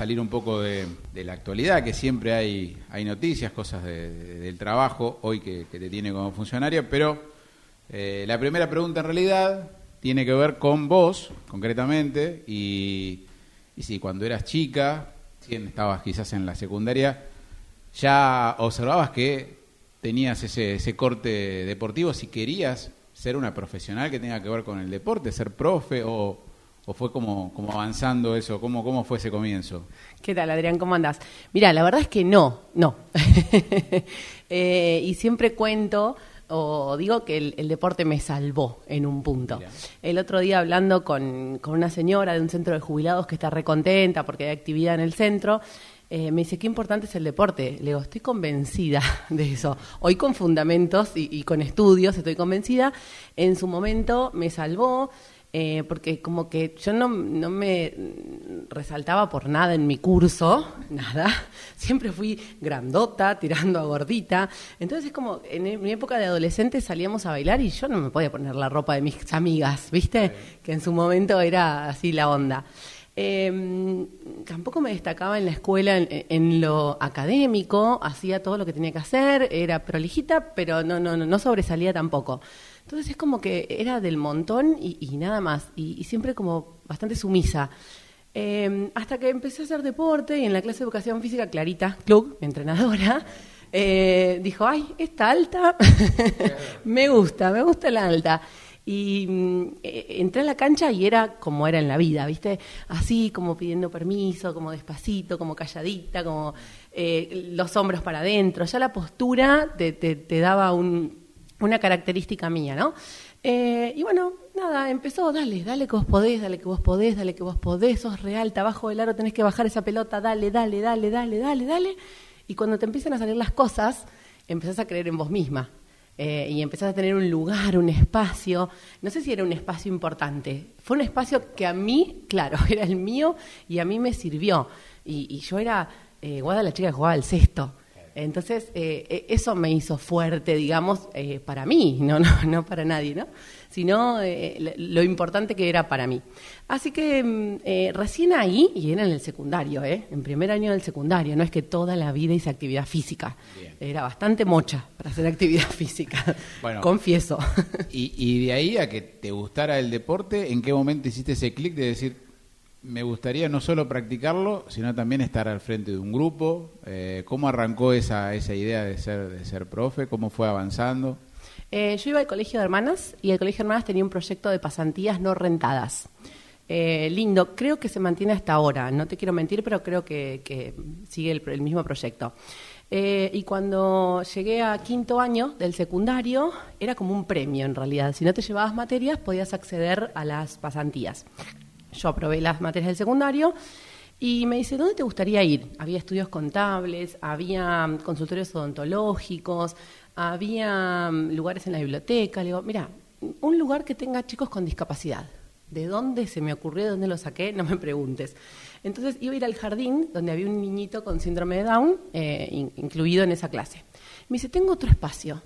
salir un poco de, la actualidad, que siempre hay, hay noticias, cosas del trabajo, hoy que, te tiene como funcionario, pero eh, la primera pregunta en realidad tiene que ver con vos, concretamente, y, y si cuando eras chica, si estabas quizás en la secundaria, ya observabas que tenías ese, ese corte deportivo, si querías ser una profesional que tenga que ver con el deporte, ser profe o ¿O fue como, como avanzando eso? ¿Cómo, ¿Cómo fue ese comienzo? ¿Qué tal, Adrián? ¿Cómo andás? Mira, la verdad es que no, no. Eh, y siempre cuento o digo que el, deporte me salvó en un punto. El otro día hablando con, con, una señora de un centro de jubilados que está recontenta porque hay actividad en el centro, eh, me dice, qué importante es el deporte. Le digo, estoy convencida de eso. Hoy con fundamentos y, y con estudios estoy convencida. En su momento me salvó. Eh, porque como que yo no, no, me resaltaba por nada en mi curso, nada, siempre fui grandota, tirando a gordita, entonces es como, en e, mi época de adolescente salíamos a bailar y yo no me podía poner la ropa de mis amigas, ¿viste? Que en su momento era así la onda. Em, tampoco me destacaba en la escuela en, lo académico, hacía todo lo que tenía que hacer, era prolijita, pero no, no, no sobresalía tampoco. Entonces es como que era del montón y, nada más, y, siempre como bastante sumisa. Em, hasta que empecé a hacer deporte y en la clase de educación física, Clarita Club, mi entrenadora, eh, dijo, ay, esta alta, me gusta, me gusta la alta. Y mm, eh, entré a la cancha y era como era en la vida, ¿viste? Así, como pidiendo permiso, como despacito, como calladita, como eh, los hombros para adentro. Ya la postura te daba un, una característica mía, ¿no? Eh, y bueno, nada, empezó, dale, dale que vos podés, dale que vos podés, dale que vos podés, sos real, te abajo del aro tenés que bajar esa pelota, dale, dale, dale, dale, dale, dale. Y cuando te empiezan a salir las cosas, empezás a creer en vos misma. Eh, y empezás a tener un lugar, un espacio. No sé si era un espacio importante. Fue un espacio que a mí, claro, era el mío y a mí me sirvió. Y, yo era eh, Guada la chica que jugaba al sexto. Entonces, eh, e, eso me hizo fuerte, digamos, eh, para mí, no, no, no para nadie, ¿no? Sino eh, lo importante que era para mí. Así que mm, recién ahí, y era en el secundario, ¿eh? En primer año del secundario, no es que toda la vida hice actividad física. Era bastante mocha para hacer actividad física, bueno, confieso. Y, y de ahí a que te gustara el deporte, ¿en qué momento hiciste ese clic de decir, me gustaría no solo practicarlo, sino también estar al frente de un grupo. Eh, ¿Cómo arrancó esa, esa idea de ser, de ser profe? ¿Cómo fue avanzando? Eh, yo iba al colegio de hermanas y el colegio de hermanas tenía un proyecto de pasantías no rentadas. Eh, lindo, creo que se mantiene hasta ahora, no te quiero mentir, pero creo que, sigue el, mismo proyecto. y cuando llegué a quinto año del secundario, era como un premio en realidad. Si no te llevabas materias, podías acceder a las pasantías. Yo aprobé las materias del secundario y me dice, ¿dónde te gustaría ir? Había estudios contables, había mm, consultorios odontológicos, había mm, lugares en la biblioteca. Le digo, mira, un lugar que tenga chicos con discapacidad. ¿De dónde se me ocurrió? ¿De dónde lo saqué? No me preguntes. Entonces iba a ir al jardín donde había un niñito con síndrome de Down eh, incluido en esa clase. Me dice, tengo otro espacio.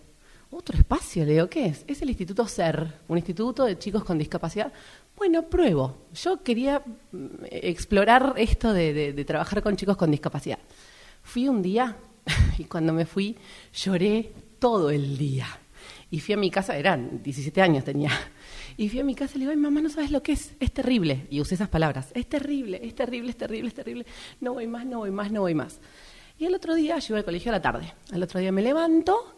¿Otro espacio? Le digo, ¿qué es? Es el Instituto SER, un instituto de chicos con discapacidad. Bueno, pruebo. Yo quería mm, explorar esto de, trabajar con chicos con discapacidad. Fui un día y cuando me fui lloré todo el día. Y fui a mi casa, eran 17 años tenía. Y fui a mi casa y le digo, Ay, mamá, no sabes lo que es, es terrible. Y usé esas palabras, es terrible, es terrible, es terrible, es terrible. No voy más, no voy más, no voy más. Y el otro día, llego al colegio a la tarde. Al otro día me levanto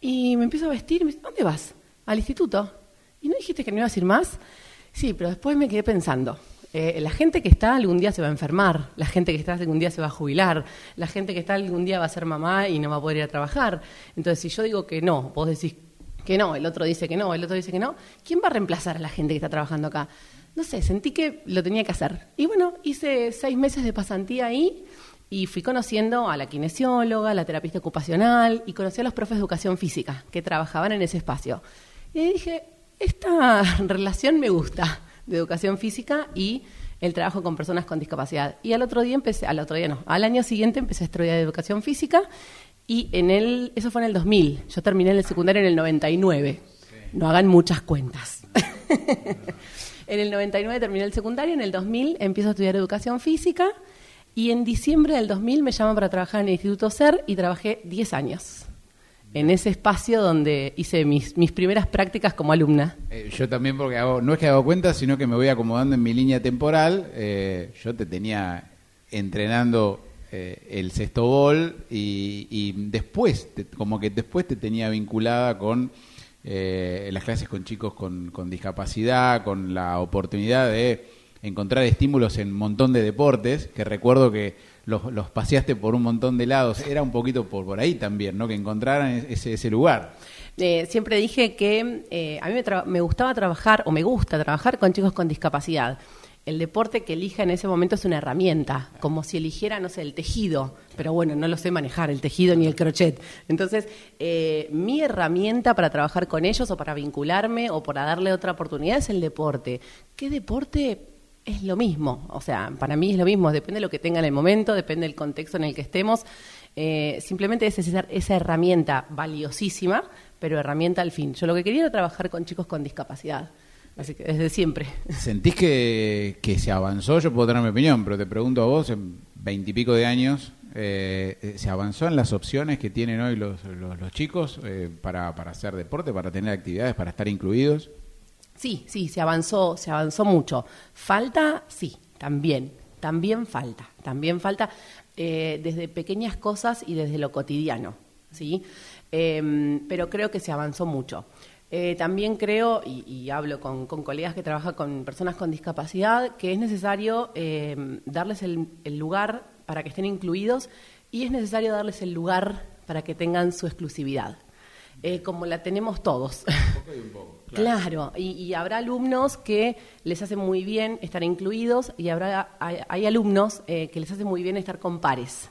y me empiezo a vestir me dice, ¿dónde vas? Al instituto. ¿Y no dijiste que no ibas a ir más? Sí, pero después me quedé pensando. Eh, la gente que está algún día se va a enfermar, la gente que está algún día se va a jubilar, la gente que está algún día va a ser mamá y no va a poder ir a trabajar. Entonces, si yo digo que no, vos decís que no, el otro dice que no, el otro dice que no, ¿quién va a reemplazar a la gente que está trabajando acá? No sé, sentí que lo tenía que hacer. Y bueno, hice seis meses de pasantía ahí y fui conociendo a la kinesióloga, a la terapista ocupacional y conocí a los profes de educación física que trabajaban en ese espacio. Y dije, esta relación me gusta de educación física y el trabajo con personas con discapacidad. Y al otro día empecé, al otro día no, al año siguiente empecé a estudiar educación física y en el, eso fue en el 2000, yo terminé en el secundario en el 99. No hagan muchas cuentas. en el 99 terminé el secundario, en el 2000 empiezo a estudiar educación física Y en diciembre del 2000 me llaman para trabajar en el Instituto SER y trabajé 10 años en ese espacio donde hice mis, mis primeras prácticas como alumna. Eh, yo también, porque hago, no es que hago cuenta, sino que me voy acomodando en mi línea temporal. Eh, yo te tenía entrenando eh, el sexto bol y, después, como que después te tenía vinculada con las clases con chicos con, con discapacidad, con la oportunidad de encontrar estímulos en un montón de deportes, que recuerdo que los, paseaste por un montón de lados. Era un poquito por, por ahí también, ¿no? Que encontraran ese, ese lugar. Eh, siempre dije que eh, a mí me, gustaba trabajar, o me gusta trabajar con chicos con discapacidad. El deporte que elija en ese momento es una herramienta, como si eligiera, no sé, el tejido, pero bueno, no lo sé manejar, el tejido ni el crochet. Entonces, eh, mi herramienta para trabajar con ellos o para vincularme o para darle otra oportunidad es el deporte. ¿Qué deporte? Es lo mismo. O sea, para mí es lo mismo, depende de lo que tenga en el momento, depende del contexto en el que estemos. Eh, simplemente es esa, esa herramienta valiosísima, pero herramienta al fin. Yo lo que quería era trabajar con chicos con discapacidad. Así que desde siempre. ¿Sentís que, que se avanzó? Yo puedo tener mi opinión, pero te pregunto a vos, en veintipico de años, eh, ¿se avanzó en las opciones que tienen hoy los, los, chicos eh, para, para hacer deporte, para tener actividades, para estar incluidos? Sí, sí, se avanzó, se avanzó mucho. Falta, sí, también, también falta, también falta eh, desde pequeñas cosas y desde lo cotidiano, ¿sí? Em, pero creo que se avanzó mucho. Eh, también creo, y, hablo con, colegas que trabajan con personas con discapacidad, que es necesario em, darles el, lugar para que estén incluidos y es necesario darles el lugar para que tengan su exclusividad, eh, como la tenemos todos. Un poco Claro, y, habrá alumnos que les hace muy bien estar incluidos y habrá hay, alumnos eh, que les hace muy bien estar con pares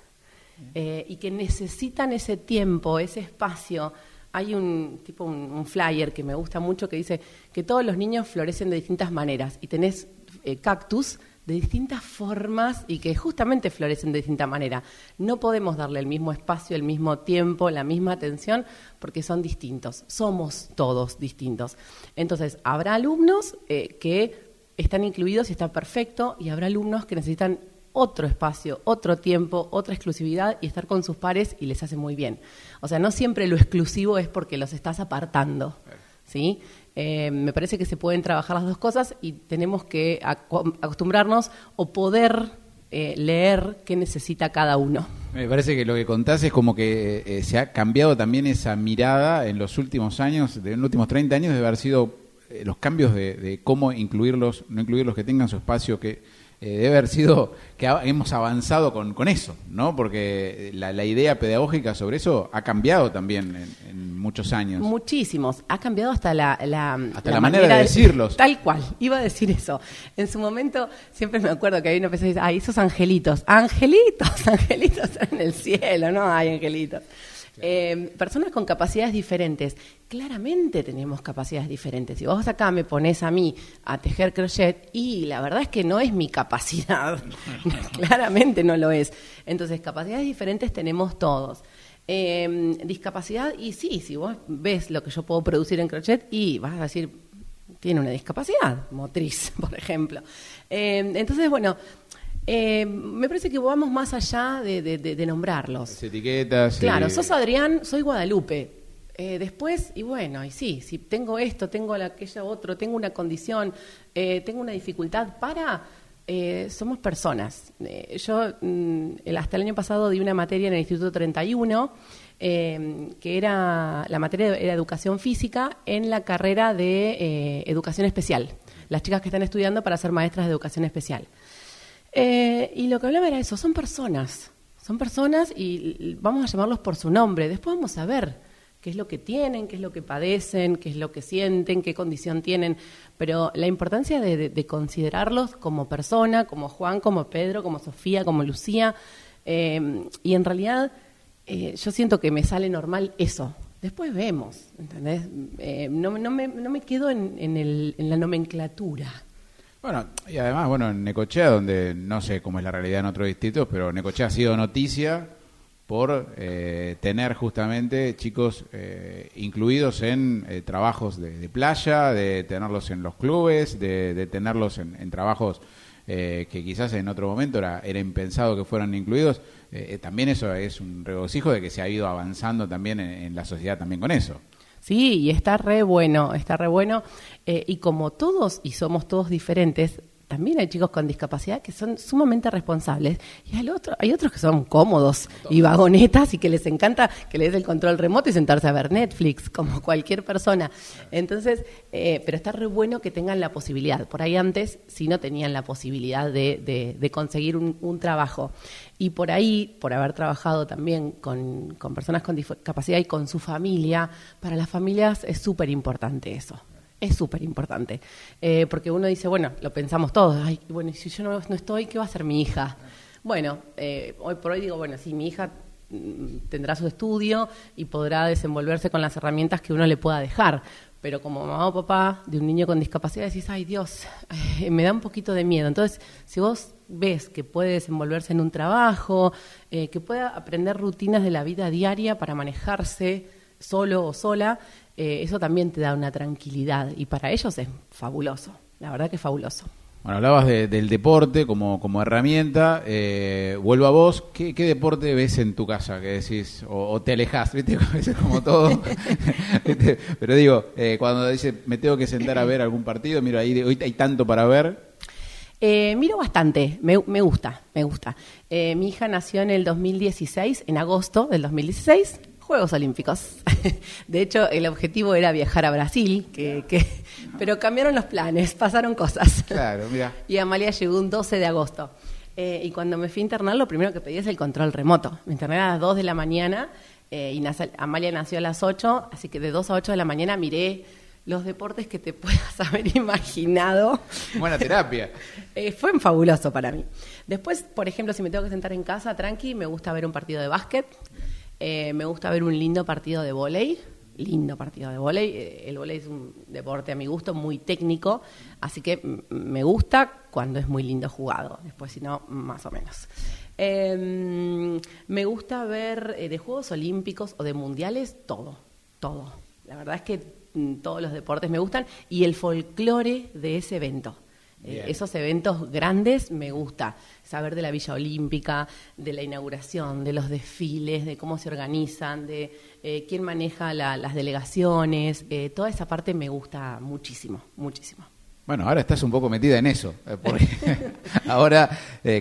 eh, y que necesitan ese tiempo, ese espacio. Hay un tipo un, flyer que me gusta mucho que dice que todos los niños florecen de distintas maneras y tenés eh, cactus de distintas formas y que justamente florecen de distinta manera. No podemos darle el mismo espacio, el mismo tiempo, la misma atención, porque son distintos. Somos todos distintos. Entonces, habrá alumnos eh, que están incluidos y está perfecto, y habrá alumnos que necesitan otro espacio, otro tiempo, otra exclusividad y estar con sus pares y les hace muy bien. O sea, no siempre lo exclusivo es porque los estás apartando. ¿sí? Eh, me parece que se pueden trabajar las dos cosas y tenemos que acostumbrarnos o poder eh, leer qué necesita cada uno. Me parece que lo que contás es como que eh, se ha cambiado también esa mirada en los últimos años, en los últimos 30 años, de haber sido los cambios de, de, cómo incluirlos, no incluirlos, que tengan su espacio, que eh, debe haber sido que hemos avanzado con, con eso, ¿no? Porque la, la, idea pedagógica sobre eso ha cambiado también en, muchos años. Muchísimos. Ha cambiado hasta la, la, hasta la, manera, de decirlos. Tal cual, iba a decir eso. En su momento, siempre me acuerdo que persona que dice, ay, esos angelitos. Angelitos, angelitos en el cielo, no hay angelitos. Eh, personas con capacidades diferentes. Claramente tenemos capacidades diferentes. Si vos acá me pones a mí a tejer crochet, y la verdad es que no es mi capacidad. Claramente no lo es. Entonces, capacidades diferentes tenemos todos. Eh, discapacidad, y sí, si vos ves lo que yo puedo producir en crochet, y vas a decir, tiene una discapacidad motriz, por ejemplo. Eh, entonces, bueno, eh, me parece que vamos más allá de, nombrarlos. Las etiquetas. Claro, sos Adrián, soy Guadalupe. Eh, después, y bueno, y sí, si tengo esto, tengo aquello otro, tengo una condición, eh, tengo una dificultad para, somos personas. yo mm, hasta el año pasado di una materia en el Instituto 31, que era, la materia era educación física en la carrera de educación especial. Las chicas que están estudiando para ser maestras de educación especial. Eh, y lo que hablaba era eso, son personas, son personas y vamos a llamarlos por su nombre. Después vamos a ver qué es lo que tienen, qué es lo que padecen, qué es lo que sienten, qué condición tienen. Pero la importancia de, considerarlos como persona, como Juan, como Pedro, como Sofía, como Lucía. Eh, y en realidad eh, yo siento que me sale normal eso. Después vemos, ¿entendés? no, me, quedo en la nomenclatura. Bueno, y además, bueno, en Necochea, donde no sé cómo es la realidad en otros distritos, pero Necochea ha sido noticia por eh, tener justamente chicos eh, incluidos en eh, trabajos de, playa, de tenerlos en los clubes, de, tenerlos en, trabajos que quizás en otro momento era, era impensado que fueran incluidos, también eso es un regocijo de que se ha ido avanzando también en la sociedad también con eso. Sí, y está re bueno, está re bueno. y como todos, y somos todos diferentes, también hay chicos con discapacidad que son sumamente responsables y hay, otro, hay otros que son cómodos y vagonetas y que les encanta que les dé el control remoto y sentarse a ver Netflix, como cualquier persona. Entonces, eh, pero está re bueno que tengan la posibilidad. Por ahí antes, si no tenían la posibilidad de, de, conseguir un, un, trabajo. Y por ahí, por haber trabajado también con, con personas con discapacidad y con su familia, para las familias es súper importante eso es súper importante. Eh, porque uno dice, bueno, lo pensamos todos, ay, bueno, si yo no, estoy, ¿qué va a hacer mi hija? Bueno, eh, hoy por hoy digo, bueno, sí, mi hija mm, tendrá su estudio y podrá desenvolverse con las herramientas que uno le pueda dejar. Pero como mamá o papá de un niño con discapacidad decís, ay Dios, eh, me da un poquito de miedo. Entonces, si vos ves que puede desenvolverse en un trabajo, que pueda aprender rutinas de la vida diaria para manejarse solo o sola, eh, eso también te da una tranquilidad y para ellos es fabuloso, la verdad que es fabuloso. Bueno, hablabas del deporte como, como herramienta. Eh, vuelvo a vos. ¿Qué, deporte ves en tu casa? Que decís, o, te alejas, ¿viste? como todo. Pero digo, eh, cuando dice, me tengo que sentar a ver algún partido, miro ahí, hoy hay tanto para ver. miro bastante, me, me, gusta, me gusta. mi hija nació en el 2016, en agosto del 2016. Juegos Olímpicos. De hecho, el objetivo era viajar a Brasil, que, pero cambiaron los planes, pasaron cosas. Claro, mira. Y Amalia llegó un 12 de agosto. Eh, y cuando me fui a internar, lo primero que pedí es el control remoto. Me interné a las 2 de la mañana eh, y Amalia nació a las 8, así que de 2 a 8 de la mañana miré los deportes que te puedas haber imaginado. Buena terapia. eh, fue fabuloso para mí. Después, por ejemplo, si me tengo que sentar en casa, tranqui, me gusta ver un partido de básquet. Eh, me gusta ver un lindo partido de volei, lindo partido de volei. Eh, el volei es un deporte a mi gusto muy técnico, así que me gusta cuando es muy lindo jugado. Después, si no, más o menos. Em, me gusta ver eh, de Juegos Olímpicos o de Mundiales todo, todo. La verdad es que mm, todos los deportes me gustan y el folclore de ese evento. Esos eventos grandes me gusta saber de la Villa Olímpica, de la inauguración, de los desfiles, de cómo se organizan, de eh, quién maneja las delegaciones. Eh, toda esa parte me gusta muchísimo, muchísimo. Bueno, ahora estás un poco metida en eso, eh, porque ahora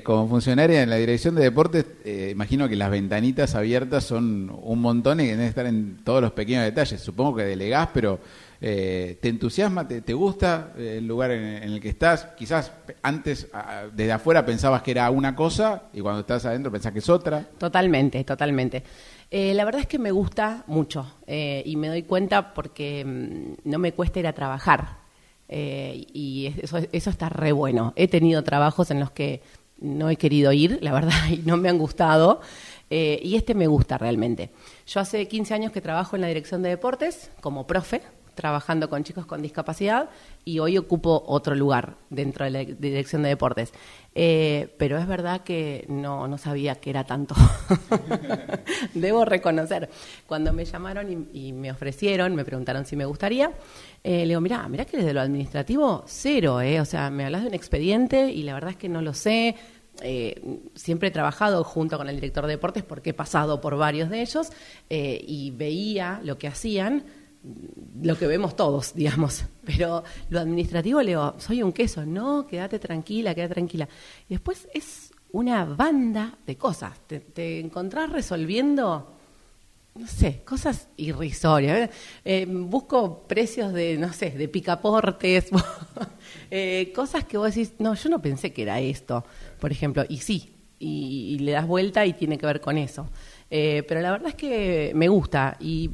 como funcionaria en la dirección de deportes, imagino que las ventanitas abiertas son un montón y que deben estar en todos los pequeños detalles. Supongo que delegás, pero eh, ¿Te entusiasma? Te, gusta eh, el lugar en, el que estás? Quizás antes, desde afuera, pensabas que era una cosa y cuando estás adentro pensás que es otra. Totalmente, totalmente. Eh, la verdad es que me gusta mucho y me doy cuenta porque mm, no me cuesta ir a trabajar y eso, eso está re bueno. He tenido trabajos en los que no he querido ir, la verdad, y no me han gustado. y este me gusta realmente. Yo hace 15 años que trabajo en la dirección de deportes como profe, trabajando con chicos con discapacidad y hoy ocupo otro lugar dentro de la dirección de deportes. Eh, pero es verdad que no, no sabía que era tanto. Debo reconocer. Cuando me llamaron y, me ofrecieron, me preguntaron si me gustaría, eh, le digo, mira, mira que desde lo administrativo, cero, ¿eh? O sea, me hablas de un expediente y la verdad es que no lo sé. Eh, siempre he trabajado junto con el director de deportes porque he pasado por varios de ellos y veía lo que hacían lo que vemos todos, digamos. Pero lo administrativo le digo, soy un queso, no, quédate tranquila, quédate tranquila. Y después es una banda de cosas. Te, encontrás resolviendo, no sé, cosas irrisorias. Eh, busco precios de, no sé, de picaportes, eh, cosas que vos decís, no, yo no pensé que era esto, por ejemplo, y sí, y, le das vuelta y tiene que ver con eso. Eh, pero la verdad es que me gusta y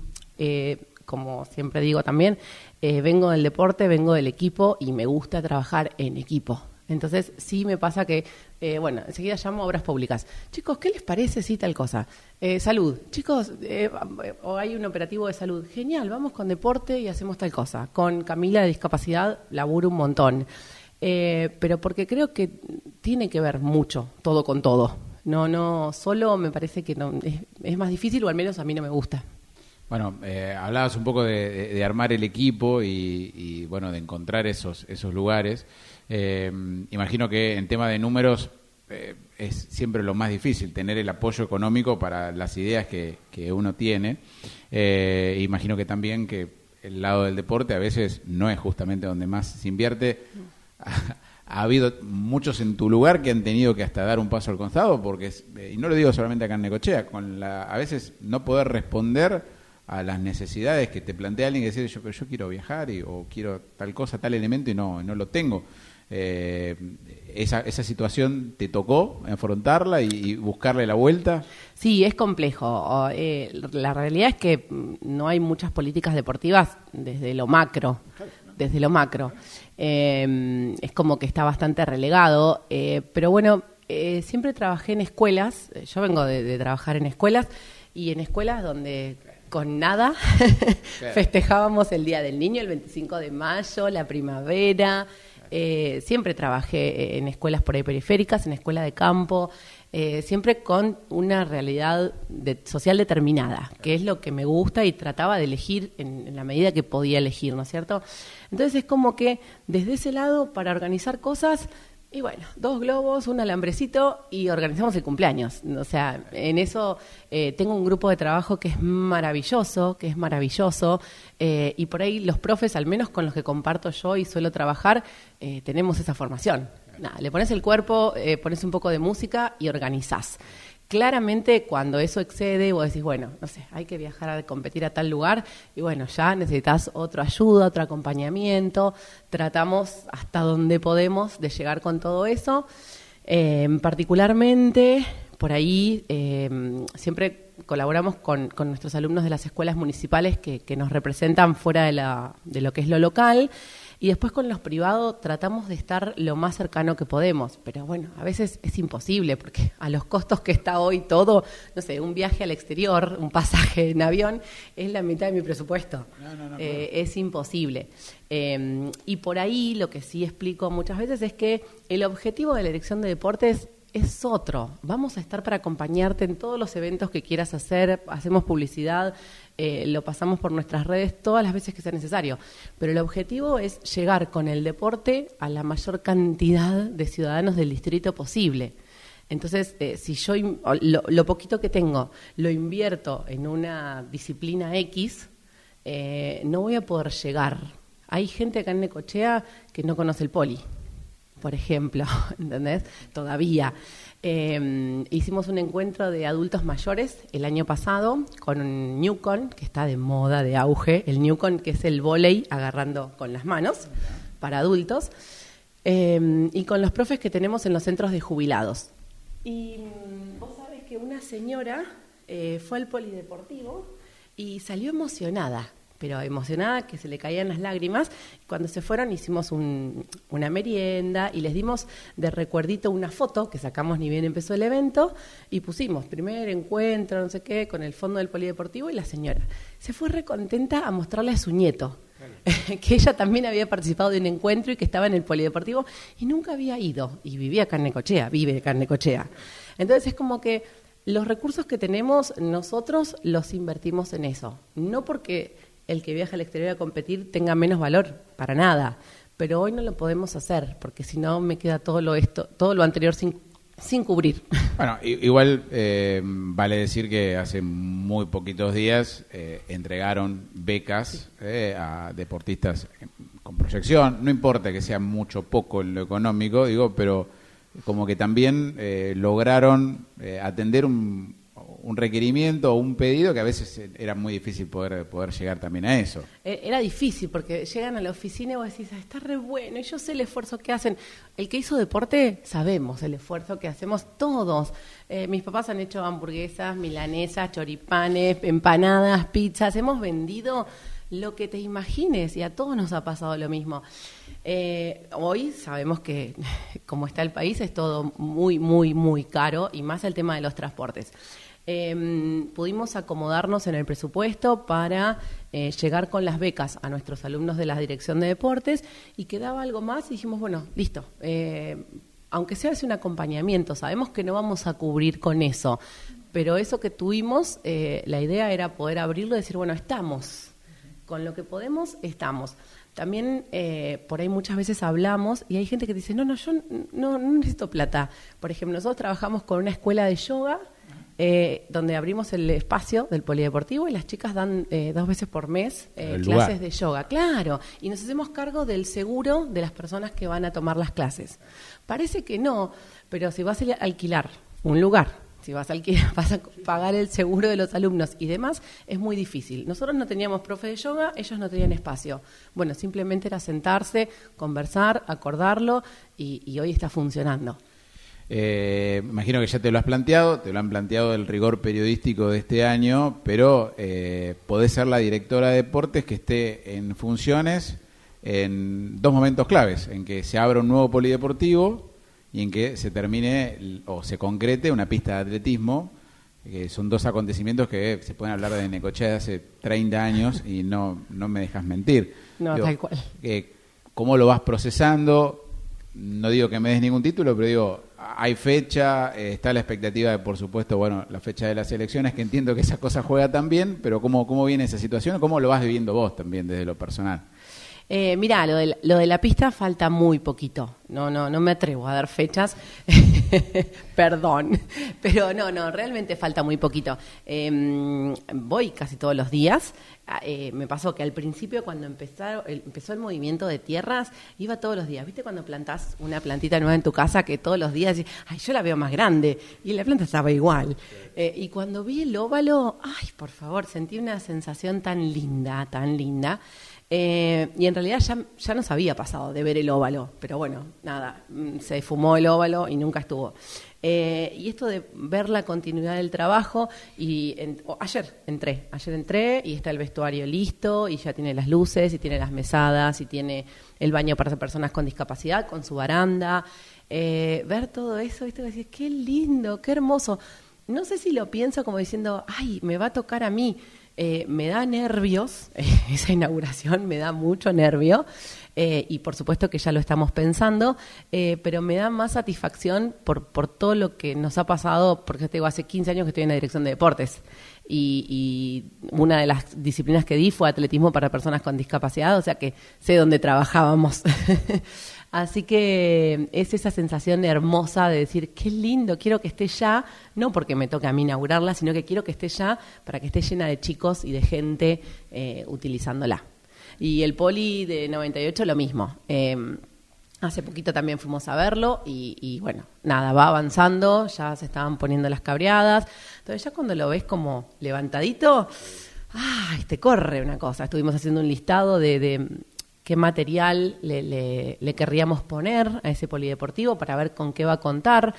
como siempre digo también, eh, vengo del deporte, vengo del equipo y me gusta trabajar en equipo. Entonces, sí me pasa que, eh, bueno, enseguida llamo a obras públicas. Chicos, ¿qué les parece si tal cosa? Eh, salud. Chicos, o hay un operativo de salud. Genial, vamos con deporte y hacemos tal cosa. Con Camila de discapacidad laburo un montón. pero porque creo que tiene que ver mucho todo con todo. No, no, solo me parece que no, es más difícil o al menos a mí no me gusta. Bueno, eh, hablabas un poco de, armar el equipo y, bueno, de encontrar esos, esos lugares. Eh, imagino que en tema de números eh, es siempre lo más difícil, tener el apoyo económico para las ideas que, uno tiene. Eh, imagino que también que el lado del deporte a veces no es justamente donde más se invierte. ha habido muchos en tu lugar que han tenido que hasta dar un paso al costado, porque, y no lo digo solamente acá en Necochea, con la, a veces no poder responder a las necesidades que te plantea alguien y decir, yo, pero yo quiero viajar y, o quiero tal cosa, tal elemento y no, no lo tengo. Eh, esa, esa situación te tocó afrontarla y, buscarle la vuelta? Sí, es complejo. Eh, la realidad es que no hay muchas políticas deportivas desde lo macro, desde lo macro. Eh, es como que está bastante relegado, pero bueno, siempre trabajé en escuelas, yo vengo de trabajar en escuelas y en escuelas donde con nada festejábamos el Día del Niño, el 25 de mayo, la primavera. Eh, siempre trabajé en escuelas por ahí periféricas, en escuela de campo, eh, siempre con una realidad social determinada, que es lo que me gusta y trataba de elegir en, en, la medida que podía elegir, ¿no es cierto? Entonces es como que desde ese lado, para organizar cosas, y bueno, dos globos, un alambrecito y organizamos el cumpleaños. O sea, en eso eh, tengo un grupo de trabajo que es maravilloso, que es maravilloso. Eh, y por ahí los profes, al menos con los que comparto yo y suelo trabajar, eh, tenemos esa formación. Nada, le pones el cuerpo, pones un poco de música y organizás. Claramente cuando eso excede, vos decís, bueno, no sé, hay que viajar a competir a tal lugar y bueno, ya necesitas otra ayuda, otro acompañamiento. Tratamos hasta donde podemos de llegar con todo eso. Eh, particularmente, por ahí eh, siempre colaboramos con, nuestros alumnos de las escuelas municipales que, que nos representan fuera de, la, de lo que es lo local y después con los privados tratamos de estar lo más cercano que podemos, pero bueno, a veces es imposible porque a los costos que está hoy todo, no sé, un viaje al exterior, un pasaje en avión, es la mitad de mi presupuesto. Eh, es imposible. Em, y por ahí lo que sí explico muchas veces es que el objetivo de la dirección de deportes es otro. Vamos a estar para acompañarte en todos los eventos que quieras hacer, hacemos publicidad, eh, lo pasamos por nuestras redes todas las veces que sea necesario. Pero el objetivo es llegar con el deporte a la mayor cantidad de ciudadanos del distrito posible. Entonces, eh, si yo lo, poquito que tengo lo invierto en una disciplina X, eh, no voy a poder llegar. Hay gente acá en Necochea que no conoce el poli por ejemplo, ¿entendés? Todavía. Em, hicimos un encuentro de adultos mayores el año pasado con Newcon, que está de moda, de auge, el Newcon, que es el volei agarrando con las manos para adultos, em, y con los profes que tenemos en los centros de jubilados. Y mm, vos sabés que una señora eh, fue al polideportivo y salió emocionada pero emocionada, que se le caían las lágrimas. Cuando se fueron hicimos una merienda y les dimos de recuerdito una foto que sacamos ni bien empezó el evento y pusimos primer encuentro, no sé qué, con el fondo del polideportivo y la señora. Se fue recontenta a mostrarle a su nieto. que ella también había participado de un encuentro y que estaba en el polideportivo y nunca había ido y vivía acá en Necochea, vive acá en Necochea. Entonces es como que los recursos que tenemos nosotros los invertimos en eso, no porque el que viaja al exterior a competir tenga menos valor, para nada. Pero hoy no lo podemos hacer, porque si no me queda todo lo, esto, todo lo anterior sin, sin cubrir. Bueno, igual eh, vale decir que hace muy poquitos días eh, entregaron becas eh, a deportistas con proyección. No importa que sea mucho o poco en lo económico, digo, pero como que también lograron atender un, un requerimiento o un pedido que a veces era muy difícil poder, poder llegar también a eso. E, era difícil porque llegan a la oficina y vos decís, ah, está re bueno, y yo sé el esfuerzo que hacen. El que hizo deporte, sabemos el esfuerzo que hacemos todos. Eh, mis papás han hecho hamburguesas, milanesas, choripanes, empanadas, pizzas. Hemos vendido lo que te imagines y a todos nos ha pasado lo mismo. Eh, hoy sabemos que como está el país es todo muy, muy, muy caro y más el tema de los transportes. Em, pudimos acomodarnos en el presupuesto para eh, llegar con las becas a nuestros alumnos de la Dirección de Deportes y quedaba algo más y dijimos, bueno, listo. Eh, aunque sea ese un acompañamiento, sabemos que no vamos a cubrir con eso, pero eso que tuvimos, eh, la idea era poder abrirlo y decir, bueno, estamos, con lo que podemos, estamos. También eh, por ahí muchas veces hablamos y hay gente que dice, no, no, yo no necesito plata. Por ejemplo, nosotros trabajamos con una escuela de yoga eh, donde abrimos el espacio del polideportivo y las chicas dan eh, dos veces por mes eh, clases lugar. de yoga. Claro, y nos hacemos cargo del seguro de las personas que van a tomar las clases. Parece que no, pero si vas a alquilar un lugar, si vas a, alquilar, vas a pagar el seguro de los alumnos y demás, es muy difícil. Nosotros no teníamos profe de yoga, ellos no tenían espacio. Bueno, simplemente era sentarse, conversar, acordarlo y, y hoy está funcionando. Eh, imagino que ya te lo has planteado, te lo han planteado el rigor periodístico de este año, pero eh, podés ser la directora de deportes que esté en funciones en dos momentos claves, en que se abra un nuevo polideportivo y en que se termine o se concrete una pista de atletismo, que son dos acontecimientos que se pueden hablar de Necochea de hace 30 años y no, no me dejas mentir. No, tal cual. eh, ¿Cómo lo vas procesando? No digo que me des ningún título, pero digo, hay fecha, eh, está la expectativa de, por supuesto, bueno, la fecha de las elecciones, que entiendo que esa cosa juega también, pero ¿cómo, cómo viene esa situación? ¿Cómo lo vas viviendo vos también desde lo personal? Eh, mirá, lo de, lo de la pista falta muy poquito. No, no, no me atrevo a dar fechas. Perdón. Pero no, no, realmente falta muy poquito. Eh, voy casi todos los días. Ah, eh, me pasó que al principio, cuando empezaron, el- empezó el movimiento de tierras, iba todos los días. ¿Viste cuando plantás una plantita nueva en tu casa que todos los días decís, ay, yo la veo más grande? Y la planta estaba igual. Eh, y cuando vi el óvalo, ay, por favor, sentí una sensación tan linda, tan linda. Eh, y en realidad ya, ya nos había pasado de ver el óvalo, pero bueno, nada, mm, se fumó el óvalo y nunca estuvo. Eh, y esto de ver la continuidad del trabajo, y en- ayer entré, ayer entré y está el vestuario listo y ya tiene las luces y tiene las mesadas y tiene el baño para personas con discapacidad con su baranda. Eh, ver todo eso, ¿viste? decir, qué lindo, qué hermoso. No sé si lo pienso como diciendo, ay, me va a tocar a mí. Eh, me da nervios, esa inauguración me da mucho nervio, eh, y por supuesto que ya lo estamos pensando, eh, pero me da más satisfacción por, por todo lo que nos ha pasado, porque te digo, hace 15 años que estoy en la dirección de deportes, y, y una de las disciplinas que di fue atletismo para personas con discapacidad, o sea que sé dónde trabajábamos. Así que es esa sensación hermosa de decir, qué lindo, quiero que esté ya, no porque me toque a mí inaugurarla, sino que quiero que esté ya para que esté llena de chicos y de gente eh, utilizándola. Y el poli de 98 lo mismo. Eh, hace poquito también fuimos a verlo y, y bueno, nada, va avanzando, ya se estaban poniendo las cabreadas. Entonces ya cuando lo ves como levantadito, ¡ay! te corre una cosa. Estuvimos haciendo un listado de qué material le, le- le querríamos poner a ese polideportivo para ver con qué va a contar.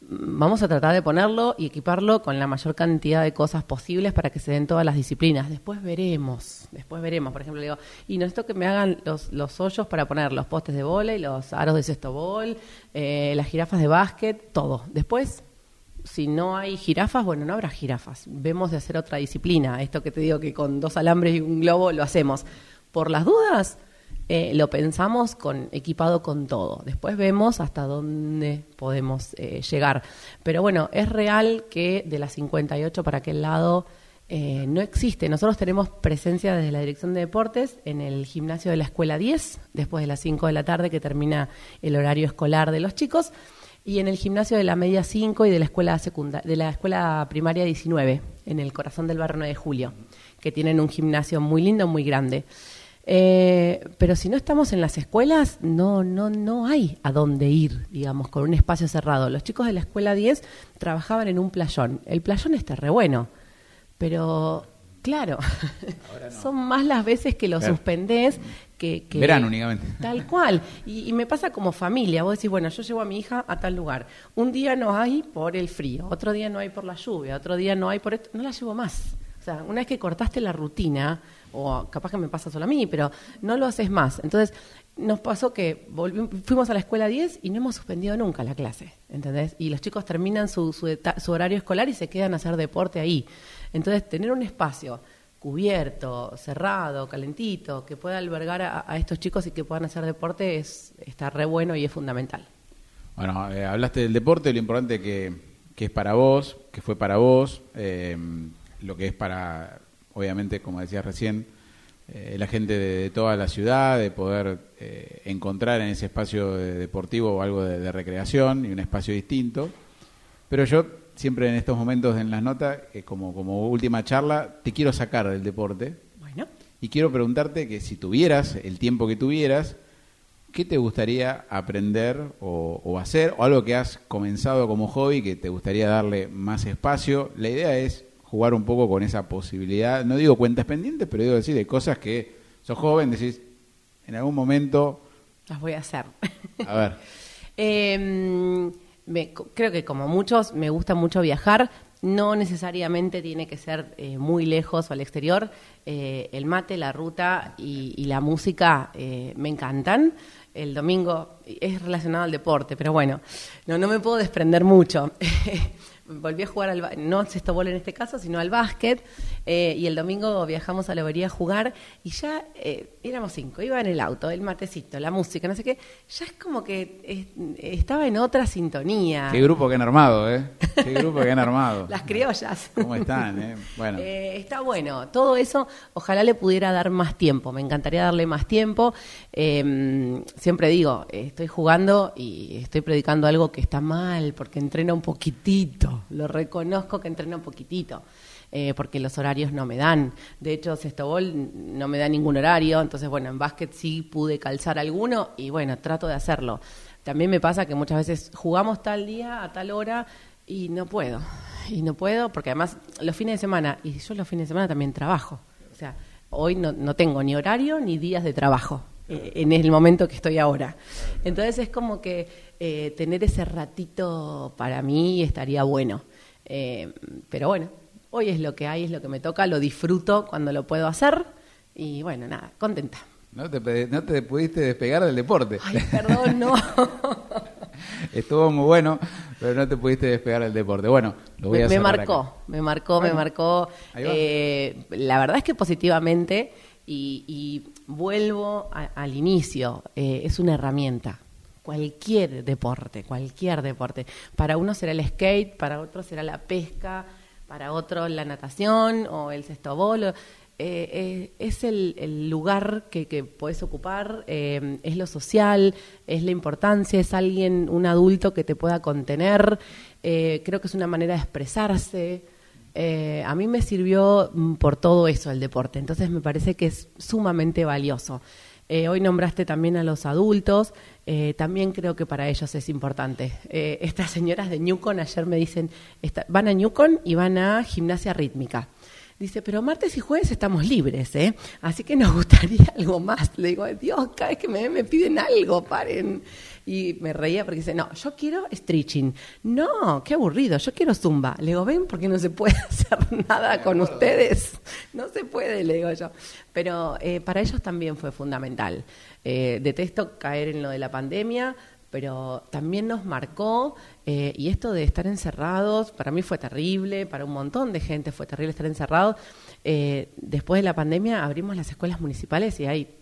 Vamos a tratar de ponerlo y equiparlo con la mayor cantidad de cosas posibles para que se den todas las disciplinas. Después veremos, después veremos. Por ejemplo, le digo, y necesito que me hagan los, los hoyos para poner los postes de vóley, los aros de cesto bol, eh, las jirafas de básquet, todo. Después si no hay jirafas, bueno, no habrá jirafas. Vemos de hacer otra disciplina. Esto que te digo que con dos alambres y un globo lo hacemos. Por las dudas, eh, lo pensamos con equipado con todo. Después vemos hasta dónde podemos eh, llegar. Pero bueno, es real que de las 58 para aquel lado eh, no existe. Nosotros tenemos presencia desde la Dirección de Deportes en el gimnasio de la Escuela 10, después de las 5 de la tarde que termina el horario escolar de los chicos y en el gimnasio de la media 5 y de la escuela secunda de la escuela primaria 19 en el corazón del barrio 9 de Julio que tienen un gimnasio muy lindo muy grande Eh, pero si no estamos en las escuelas no no no hay a dónde ir digamos con un espacio cerrado los chicos de la escuela 10 trabajaban en un playón el playón está re bueno pero claro son más las veces que lo Claro. suspendés que, que Verano únicamente. Tal cual. Y, y me pasa como familia. Vos decís, bueno, yo llevo a mi hija a tal lugar. Un día no hay por el frío, otro día no hay por la lluvia, otro día no hay por esto. No la llevo más. O sea, una vez que cortaste la rutina, o capaz que me pasa solo a mí, pero no lo haces más. Entonces, nos pasó que fuimos a la escuela 10 y no hemos suspendido nunca la clase, ¿entendés? Y los chicos terminan su, horario escolar y se quedan a hacer deporte ahí. Entonces, tener un espacio cubierto, cerrado, calentito, que pueda albergar a, a estos chicos y que puedan hacer deporte es está re bueno y es fundamental. Bueno, eh, hablaste del deporte, lo importante que, que es para vos, que fue para vos, eh, lo que es para, obviamente, como decías recién, eh, la gente de, toda la ciudad, de poder eh, encontrar en ese espacio deportivo algo de, recreación y un espacio distinto. Pero yo siempre en estos momentos en las notas, como, como última charla, te quiero sacar del deporte. Bueno. Y quiero preguntarte que si tuvieras el tiempo que tuvieras, ¿qué te gustaría aprender o, o, hacer? O algo que has comenzado como hobby que te gustaría darle más espacio. La idea es jugar un poco con esa posibilidad, no digo cuentas pendientes, pero digo decir de cosas que sos joven, decís, en algún momento... Las voy a hacer. A ver. Em, creo que como muchos me gusta mucho viajar, no necesariamente tiene que ser eh, muy lejos o al exterior. Eh, el mate, la ruta y, la música eh, me encantan. El domingo es relacionado al deporte, pero bueno, no, no me puedo desprender mucho. volví a jugar al no al en este caso, sino al básquet. Eh, y el domingo viajamos a la Lobería a jugar y ya eh, éramos cinco. Iba en el auto, el matecito, la música, no sé qué. Ya es como que estaba en otra sintonía. Qué grupo que han armado, ¿eh? Qué grupo que han armado. Las criollas. ¿Cómo están, eh? Bueno. Eh, está bueno. Todo eso, ojalá le pudiera dar más tiempo. Me encantaría darle más tiempo. Em, siempre digo, estoy jugando y estoy predicando algo que está mal porque entrena un poquitito lo reconozco que entreno un poquitito. Eh, porque los horarios no me dan. De hecho, Sestobol no me da ningún horario, entonces, bueno, en básquet sí pude calzar alguno y bueno, trato de hacerlo. También me pasa que muchas veces jugamos tal día a tal hora y no puedo. Y no puedo porque además los fines de semana, y yo los fines de semana también trabajo. O sea, hoy no, no tengo ni horario ni días de trabajo eh, en el momento que estoy ahora. Entonces es como que eh, tener ese ratito para mí estaría bueno. Eh, pero bueno, hoy es lo que hay, es lo que me toca, lo disfruto cuando lo puedo hacer y bueno, nada, contenta. No te, no te pudiste despegar del deporte. Ay, perdón, no. Estuvo muy bueno, pero no te pudiste despegar del deporte. Bueno, lo voy a Me marcó, me marcó, me marcó. Eh, la verdad es que positivamente, y, vuelvo al inicio, es una herramienta cualquier deporte, cualquier deporte. Para uno será el skate, para otro será la pesca, para otro la natación o el sextobol. Eh, eh, es el, lugar que, que puedes ocupar, eh, es lo social, es la importancia, es alguien, un adulto que te pueda contener. creo que es una manera de expresarse. A mí me sirvió mm, por todo eso el deporte, entonces me parece que es sumamente valioso. hoy nombraste también a los adultos. Eh, también creo que para ellos es importante. Eh, estas señoras de Newcon ayer me dicen, van a Newcon y van a gimnasia rítmica. Dice, pero martes y jueves estamos libres, ¿eh? Así que nos gustaría algo más. Le digo, Dios, cada vez que me, me piden algo, paren. Y me reía porque dice, no, yo quiero stretching. No, qué aburrido, yo quiero zumba. Le digo, ven, porque no se puede hacer nada con ustedes. No se puede, le digo yo. Pero eh, para ellos también fue fundamental. Eh, detesto caer en lo de la pandemia, pero también nos marcó, eh, y esto de estar encerrados, para mí fue terrible, para un montón de gente fue terrible estar encerrados. después de la pandemia abrimos las escuelas municipales y hay...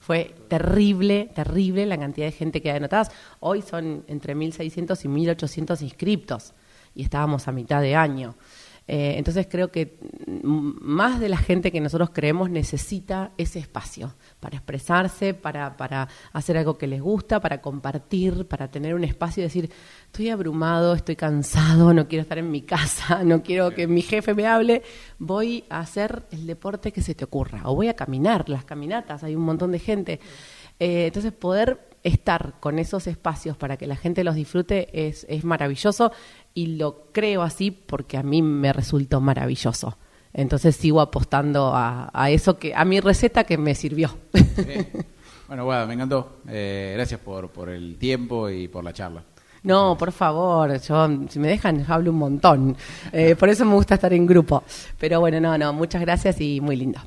Fue terrible, terrible la cantidad de gente que hay anotadas. Hoy son entre 1.600 y 1.800 inscriptos y estábamos a mitad de año. Eh, entonces creo que más de la gente que nosotros creemos necesita ese espacio para expresarse, para, para hacer algo que les gusta, para compartir, para tener un espacio y decir, estoy abrumado, estoy cansado, no quiero estar en mi casa, no quiero que mi jefe me hable, voy a hacer el deporte que se te ocurra o voy a caminar, las caminatas, hay un montón de gente. Eh, entonces poder estar con esos espacios para que la gente los disfrute es, es maravilloso y lo creo así porque a mí me resultó maravilloso. Entonces sigo apostando a, eso que a mi receta que me sirvió. Bueno, Guada, me encantó. Eh, gracias por, por el tiempo y por la charla. No, por favor, yo, si me dejan, hablo un montón. Eh, por eso me gusta estar en grupo. Pero bueno, no, no, muchas gracias y muy lindo.